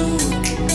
true.